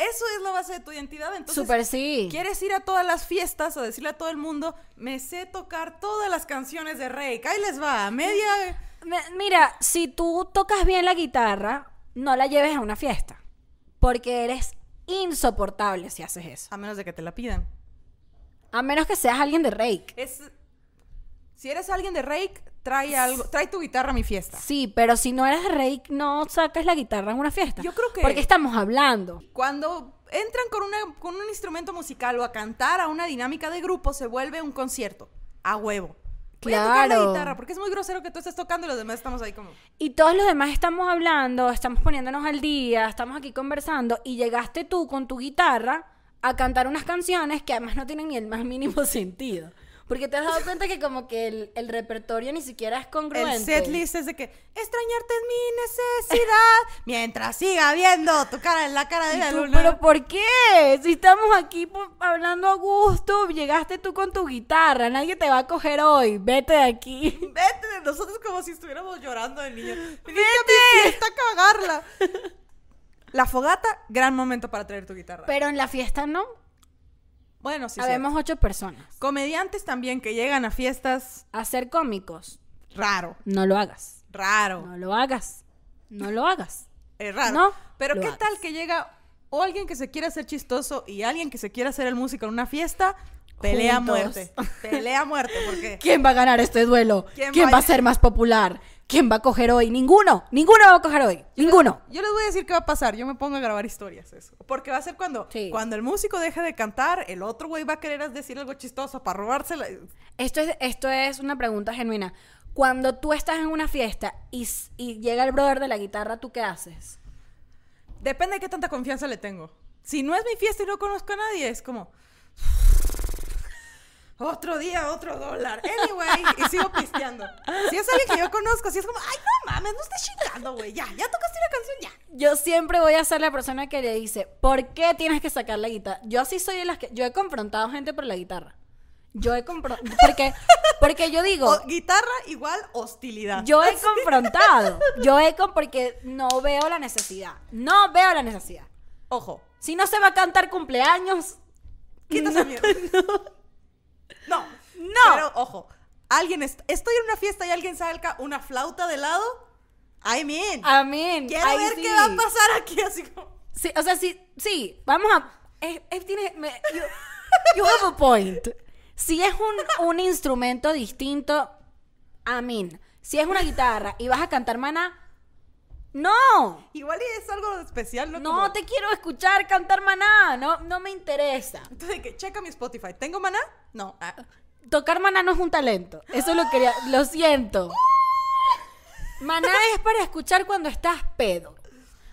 S1: eso es la base de tu identidad. Entonces,
S2: Súper sí.
S1: quieres ir a todas las fiestas o decirle a todo el mundo, me sé tocar todas las canciones de Rey. Ahí les va, media...
S2: Me- Mira, si tú tocas bien la guitarra, no la lleves a una fiesta. Porque eres insoportable si haces eso.
S1: A menos de que te la pidan.
S2: A menos que seas alguien de rake.
S1: Es... Si eres alguien de Rake, trae algo, trae tu guitarra a mi fiesta.
S2: Sí, pero si no eres rake, no sacas la guitarra en una fiesta.
S1: Yo creo que-
S2: Porque estamos hablando.
S1: Cuando entran con, una, con un instrumento musical o a cantar a una dinámica de grupo, se vuelve un concierto. A huevo. Voy a tocar la
S2: Claro.
S1: guitarra, porque es muy grosero que tú estés tocando y los demás estamos ahí como...
S2: Y todos los demás estamos hablando, estamos poniéndonos al día, estamos aquí conversando y llegaste tú con tu guitarra a cantar unas canciones que además no tienen ni el más mínimo (laughs) sentido. Porque te has dado cuenta que como que el, el repertorio ni siquiera es congruente.
S1: El setlist es de que extrañarte es mi necesidad (laughs) mientras siga viendo tu cara en la cara de la
S2: tú,
S1: luna.
S2: ¿Pero por qué? Si estamos aquí hablando a gusto, llegaste tú con tu guitarra, nadie te va a coger hoy, vete de aquí. (laughs)
S1: Vete de nosotros como si estuviéramos llorando de niño. (laughs) Viniste a mi fiesta a cagarla. La fogata, gran momento para traer tu guitarra.
S2: Pero en la fiesta no,
S1: bueno, sí,
S2: habemos ocho personas.
S1: Comediantes también que llegan a fiestas,
S2: Hacer cómicos,
S1: raro,
S2: no lo hagas.
S1: raro.
S2: No lo hagas. No lo hagas.
S1: Es raro.
S2: No,
S1: Pero ¿qué
S2: hagas.
S1: tal que llega o alguien que se quiera hacer chistoso y alguien que se quiera hacer el músico en una fiesta? Pelea a muerte. Pelea a muerte, porque (laughs)
S2: ¿Quién va a ganar este duelo?
S1: ¿Quién
S2: ¿Quién,
S1: va
S2: va
S1: a-
S2: a ser más popular? ¿Quién va a coger hoy? Ninguno. Ninguno va a coger hoy. Ninguno.
S1: yo les voy a decir qué va a pasar. Yo me pongo a grabar historias eso. Porque va a ser cuando,
S2: Sí.
S1: cuando el músico deje de cantar, el otro güey va a querer decir algo chistoso para robársela.
S2: Esto es, esto es una pregunta genuina. Cuando tú estás en una fiesta y, y llega el brother de la guitarra, ¿tú qué haces?
S1: Depende de qué tanta confianza le tengo. Si no es mi fiesta y no conozco a nadie, es como. Otro día, otro dólar. Anyway, y sigo pisteando. Si es alguien que yo conozco, si es como, ay, no mames, no estés chingando, güey. Ya, ya tocaste la canción, ya.
S2: Yo siempre voy a ser la persona que le dice, ¿por qué tienes que sacar la guitarra? Yo sí soy de las que... Yo he confrontado gente por la guitarra. Yo he confrontado... Porque, porque yo digo...
S1: O- guitarra igual hostilidad.
S2: Yo he confrontado. Yo he con porque no veo la necesidad. No veo la necesidad.
S1: Ojo,
S2: Si no se va a cantar cumpleaños,
S1: quita esa mierda. (laughs) No.
S2: No.
S1: Pero, ojo, alguien... est- estoy en una fiesta y alguien saca una flauta de lado. I mean.
S2: amén.
S1: Quiero
S2: Ahí
S1: ver
S2: sí.
S1: qué va a pasar aquí, así como...
S2: Sí, o sea, sí, sí, vamos a... eh, eh, tiene, me- you, you have a point. Si es un, un instrumento distinto, amén. Si es una guitarra y vas a cantar maná, no.
S1: Igual y es algo especial, ¿no?
S2: No
S1: Como-
S2: te quiero escuchar cantar maná, no, no me interesa.
S1: Entonces, que checa mi Spotify. ¿Tengo maná? No. Ah.
S2: Tocar maná no es un talento. Eso lo quería. Lo siento. Maná es para escuchar cuando estás pedo.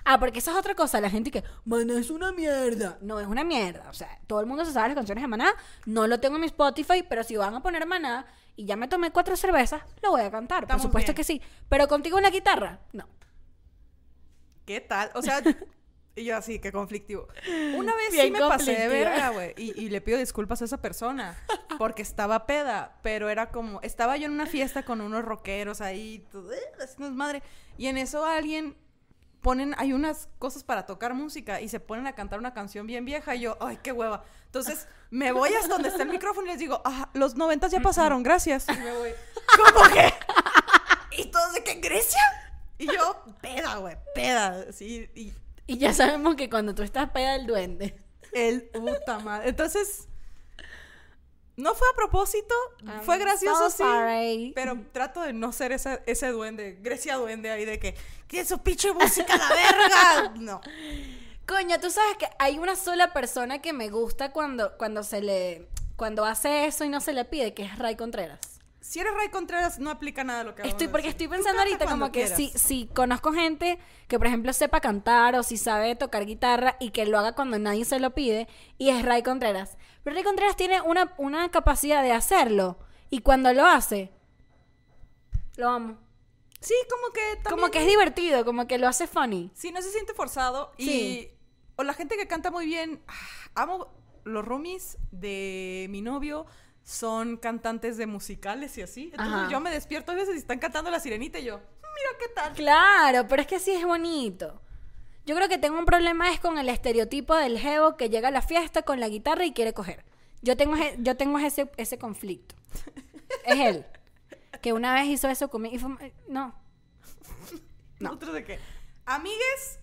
S2: Ah, porque esa es otra cosa. La gente que. Maná es una mierda. No es una mierda. O sea, todo el mundo se sabe las canciones de Maná. No lo tengo en mi Spotify, pero si van a poner Maná y ya me tomé cuatro cervezas, lo voy a cantar.
S1: Estamos
S2: Por supuesto
S1: bien.
S2: que sí. Pero contigo en la guitarra, no.
S1: ¿Qué tal? O sea, y yo así, qué conflictivo. Una vez sí me pasé de verga, güey. Y, y le pido disculpas a esa persona. Porque estaba peda. Pero era como. Estaba yo en una fiesta con unos rockeros ahí. todo, eh, haciendo madre. Y en eso alguien. Ponen, hay unas cosas para tocar música y se ponen a cantar una canción bien vieja y yo, ay, qué hueva. Entonces me voy hasta donde está el micrófono y les digo, ah, los noventas ya pasaron, gracias. Y me voy, ¿cómo que? (laughs) ¿Y todos de qué, en Grecia? Y yo, peda, güey, peda. Sí, y
S2: Y ya sabemos que cuando tú estás peda del duende.
S1: el puta madre. Entonces, no fue a propósito,
S2: I'm
S1: fue gracioso,
S2: so
S1: sí. Pero trato de no ser ese, ese duende, Grecia duende ahí de que, ¿qué es su pinche música a la verga? No.
S2: Coño, tú sabes que hay una sola persona que me gusta cuando, cuando se le. Cuando hace eso y no se le pide, que es Ray Contreras.
S1: Si eres Ray Contreras, no aplica nada lo que
S2: Estoy, porque estoy pensando ahorita como que
S1: quieras.
S2: si, si conozco gente que, por ejemplo, sepa cantar o si sabe tocar guitarra y que lo haga cuando nadie se lo pide, y es Ray Contreras. Pero Ray Contreras tiene una, una capacidad de hacerlo, y cuando lo hace, lo amo.
S1: Sí, como que también...
S2: Como que es divertido, como que lo hace funny.
S1: Sí, no se siente forzado. Y...
S2: Sí.
S1: O la gente que canta muy bien. ah, Amo los roomies de mi novio. Son cantantes de musicales y así. Entonces
S2: Ajá.
S1: yo me despierto a veces y están cantando la sirenita y yo, mira qué tal.
S2: Claro, pero es que sí es bonito. Yo creo que tengo un problema es con el estereotipo del jevo que llega a la fiesta con la guitarra y quiere coger. Yo tengo, ese- yo tengo ese, ese conflicto. Es él. Que una vez hizo eso conmigo y fue... No. (laughs) No.
S1: Nosotros de que, amigues,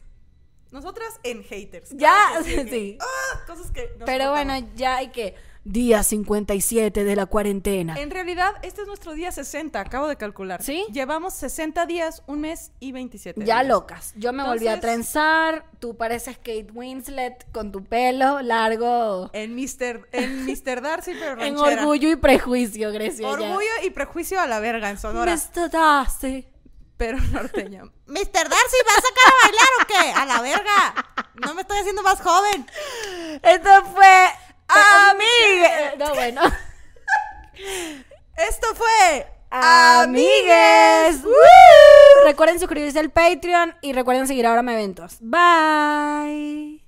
S1: nosotras en haters.
S2: Ya,
S1: que,
S2: sí. (laughs)
S1: ah, cosas que
S2: Pero bueno, ya hay que... Día 57 de la cuarentena.
S1: En realidad, este es nuestro día 60, acabo de calcular.
S2: ¿Sí?
S1: Llevamos 60 días, un mes y 27
S2: Ya
S1: días.
S2: locas. Yo me volví a trenzar. Tú pareces Kate Winslet con tu pelo largo.
S1: En Mr. En (laughs) Mr. Darcy, pero
S2: En orgullo y prejuicio, Grecia. ya.
S1: Orgullo y prejuicio a la verga en Sonora.
S2: Mr. Darcy.
S1: Pero norteña. Mr. Darcy, ¿vas a sacar a bailar o qué? A la verga. No me estoy haciendo más joven.
S2: Esto fue
S1: Amigue.
S2: No, bueno. (laughs)
S1: Esto fue
S2: Amigues. Recuerden suscribirse al Patreon y recuerden seguir ahora a eventos. Bye.